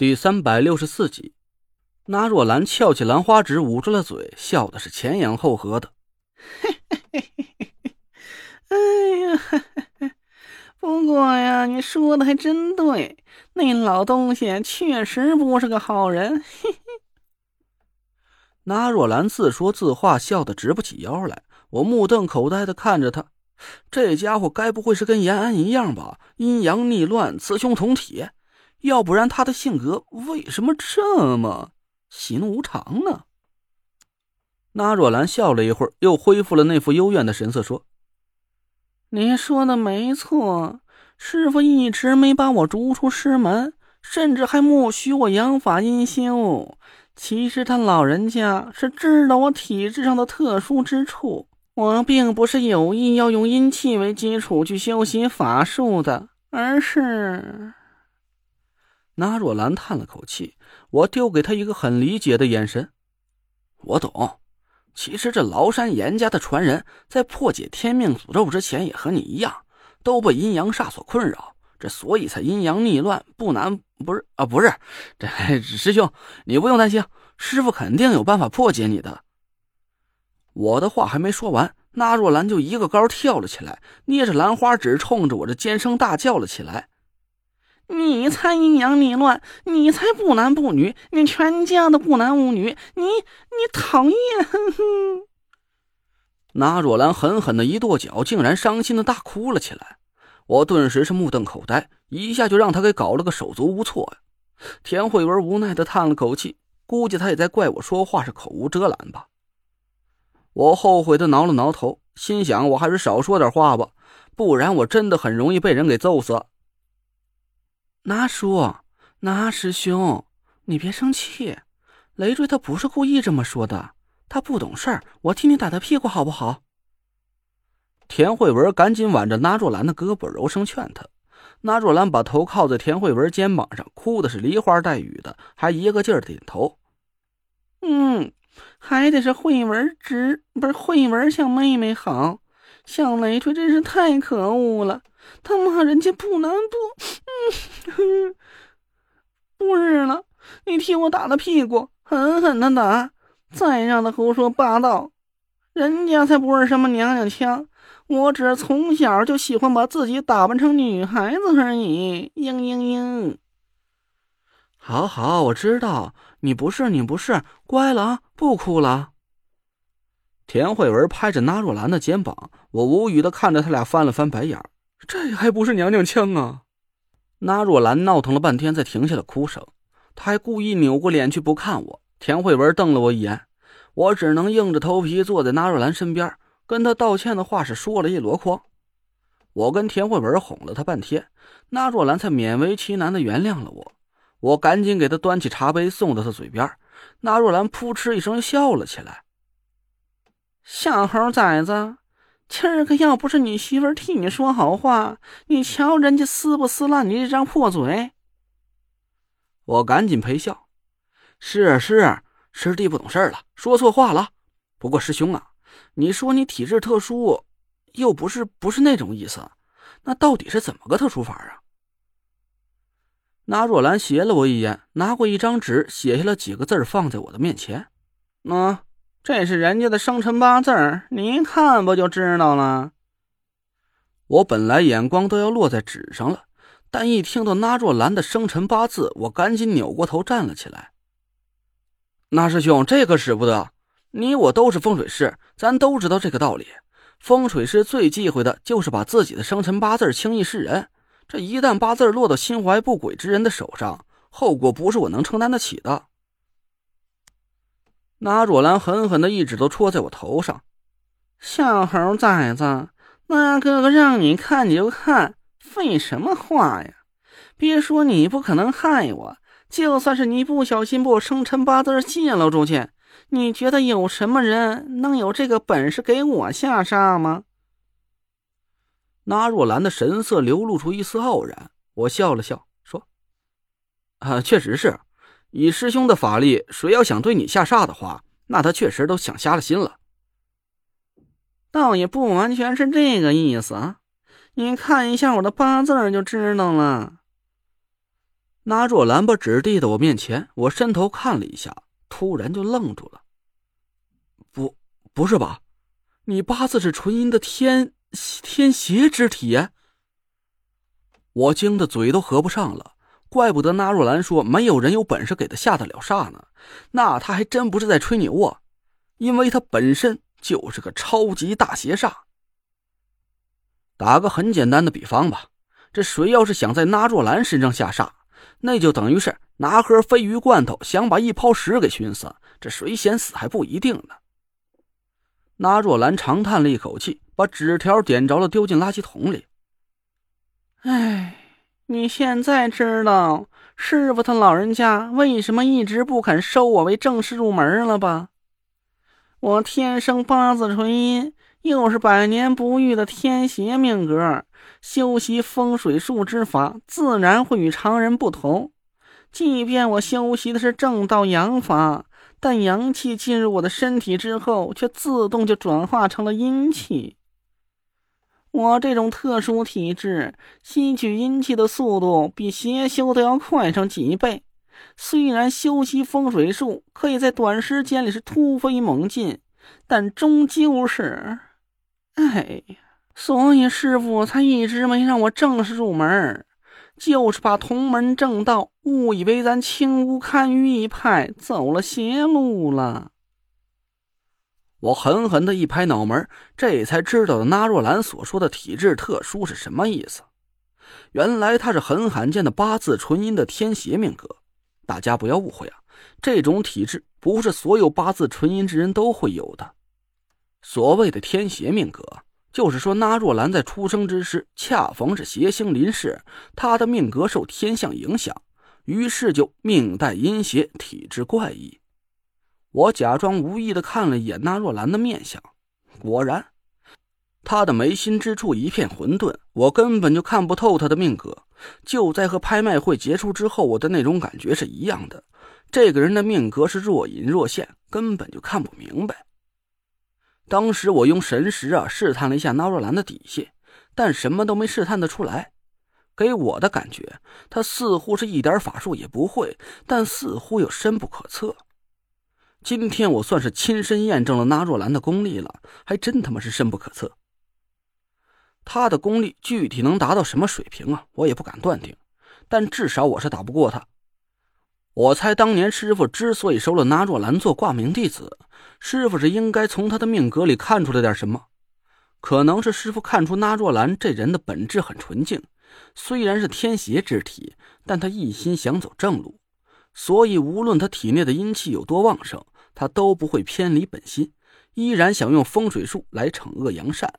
第三百六十四集，那若兰翘起兰花指，捂住了嘴，笑的是前仰后合的。哎呀，不过呀，你说的还真对，那老东西确实不是个好人。那若兰自说自话，笑得直不起腰来。我目瞪口呆的看着他，这家伙该不会是跟延安一样吧？阴阳逆乱，雌雄同体。要不然他的性格为什么这么喜怒无常呢？那若兰笑了一会儿，又恢复了那副幽怨的神色，说：“你说的没错，师傅一直没把我逐出师门，甚至还默许我养法阴修。其实他老人家是知道我体质上的特殊之处，我并不是有意要用阴气为基础去修习法术的，而是……”那若兰叹了口气，我丢给他一个很理解的眼神。我懂，其实这崂山严家的传人，在破解天命诅咒之前，也和你一样，都被阴阳煞所困扰，这所以才阴阳逆乱。不难，不是啊，不是，这 师兄，你不用担心，师傅肯定有办法破解你的。我的话还没说完，那若兰就一个高跳了起来，捏着兰花指，冲着我这尖声大叫了起来。你才阴阳逆乱，你才不男不女，你全家的不男无女，你你讨厌！哼哼那若兰狠狠的一跺脚，竟然伤心的大哭了起来。我顿时是目瞪口呆，一下就让他给搞了个手足无措呀。田慧文无奈的叹了口气，估计他也在怪我说话是口无遮拦吧。我后悔的挠了挠头，心想我还是少说点话吧，不然我真的很容易被人给揍死。那叔，那师兄，你别生气，累赘他不是故意这么说的，他不懂事儿，我替你打他屁股好不好？田慧文赶紧挽着那若兰的胳膊，柔声劝他。那若兰把头靠在田慧文肩膀上，哭的是梨花带雨的，还一个劲儿点头。嗯，还得是慧文直，不是慧文像妹妹好，小累赘真是太可恶了。他骂人家不男不，嗯，不是了，你替我打了屁股，狠狠的打，再让他胡说八道。人家才不是什么娘娘腔，我只是从小就喜欢把自己打扮成女孩子而已。嘤嘤嘤，好好，我知道你不是你不是，乖了啊，不哭了。田慧文拍着那若兰的肩膀，我无语的看着他俩，翻了翻白眼。这还不是娘娘腔啊！那若兰闹腾了半天，才停下了哭声。她还故意扭过脸去不看我。田慧文瞪了我一眼，我只能硬着头皮坐在那若兰身边，跟她道歉的话是说了一箩筐。我跟田慧文哄了她半天，那若兰才勉为其难的原谅了我。我赶紧给她端起茶杯送到她嘴边，那若兰扑哧一声笑了起来：“小猴崽子。”今儿个要不是你媳妇替你说好话，你瞧人家撕不撕烂你这张破嘴？我赶紧陪笑，是是，师弟不懂事了，说错话了。不过师兄啊，你说你体质特殊，又不是不是那种意思，那到底是怎么个特殊法啊？那若兰斜了我一眼，拿过一张纸，写下了几个字放在我的面前，那。这是人家的生辰八字你一看不就知道了？我本来眼光都要落在纸上了，但一听到那若兰的生辰八字，我赶紧扭过头站了起来。那师兄，这可使不得！你我都是风水师，咱都知道这个道理。风水师最忌讳的就是把自己的生辰八字轻易示人。这一旦八字落到心怀不轨之人的手上，后果不是我能承担得起的。那若兰狠狠的一指头戳在我头上，小猴崽子，那哥哥让你看你就看，废什么话呀？别说你不可能害我，就算是你不小心把我生辰八字泄露出去，你觉得有什么人能有这个本事给我下杀吗？那若兰的神色流露出一丝傲然，我笑了笑说：“啊，确实是。”以师兄的法力，谁要想对你下煞的话，那他确实都想瞎了心了。倒也不完全是这个意思啊，你看一下我的八字就知道了。那若兰把纸递到我面前，我伸头看了一下，突然就愣住了。不，不是吧？你八字是纯阴的天天邪之体？我惊得嘴都合不上了。怪不得那若兰说没有人有本事给他下得了煞呢，那他还真不是在吹牛啊，因为他本身就是个超级大邪煞。打个很简单的比方吧，这谁要是想在那若兰身上下煞，那就等于是拿盒鲱鱼罐头想把一泡屎给熏死，这谁先死还不一定呢。那若兰长叹了一口气，把纸条点着了，丢进垃圾桶里。唉。你现在知道师傅他老人家为什么一直不肯收我为正式入门了吧？我天生八字纯阴，又是百年不遇的天邪命格，修习风水术之法，自然会与常人不同。即便我修习的是正道阳法，但阳气进入我的身体之后，却自动就转化成了阴气。我这种特殊体质，吸取阴气的速度比邪修都要快上几倍。虽然修习风水术可以在短时间里是突飞猛进，但终究是……哎呀，所以师傅才一直没让我正式入门，就是怕同门正道误以为咱青乌堪舆一派走了邪路了。我狠狠的一拍脑门，这才知道纳若兰所说的体质特殊是什么意思。原来他是很罕见的八字纯阴的天邪命格。大家不要误会啊，这种体质不是所有八字纯阴之人都会有的。所谓的天邪命格，就是说纳若兰在出生之时恰逢是邪星临世，她的命格受天象影响，于是就命带阴邪，体质怪异。我假装无意的看了一眼那若兰的面相，果然，她的眉心之处一片混沌，我根本就看不透她的命格。就在和拍卖会结束之后，我的那种感觉是一样的。这个人的命格是若隐若现，根本就看不明白。当时我用神识啊试探了一下那若兰的底细，但什么都没试探得出来。给我的感觉，他似乎是一点法术也不会，但似乎又深不可测。今天我算是亲身验证了那若兰的功力了，还真他妈是深不可测。他的功力具体能达到什么水平啊？我也不敢断定，但至少我是打不过他。我猜当年师傅之所以收了那若兰做挂名弟子，师傅是应该从他的命格里看出来点什么。可能是师傅看出那若兰这人的本质很纯净，虽然是天邪之体，但他一心想走正路。所以，无论他体内的阴气有多旺盛，他都不会偏离本心，依然想用风水术来惩恶扬善。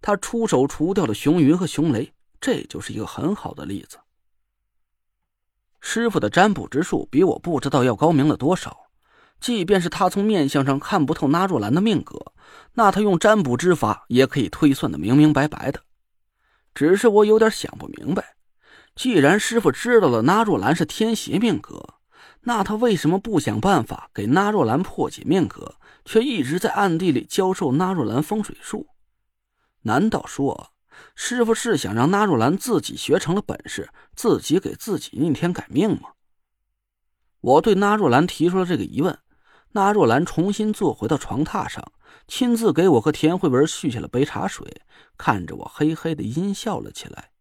他出手除掉了熊云和熊雷，这就是一个很好的例子。师傅的占卜之术比我不知道要高明了多少。即便是他从面相上看不透那若兰的命格，那他用占卜之法也可以推算的明明白白的。只是我有点想不明白，既然师傅知道了那若兰是天邪命格，那他为什么不想办法给纳若兰破解命格，却一直在暗地里教授纳若兰风水术？难道说师傅是想让纳若兰自己学成了本事，自己给自己逆天改命吗？我对纳若兰提出了这个疑问。纳若兰重新坐回到床榻上，亲自给我和田慧文续下了杯茶水，看着我嘿嘿的阴笑了起来。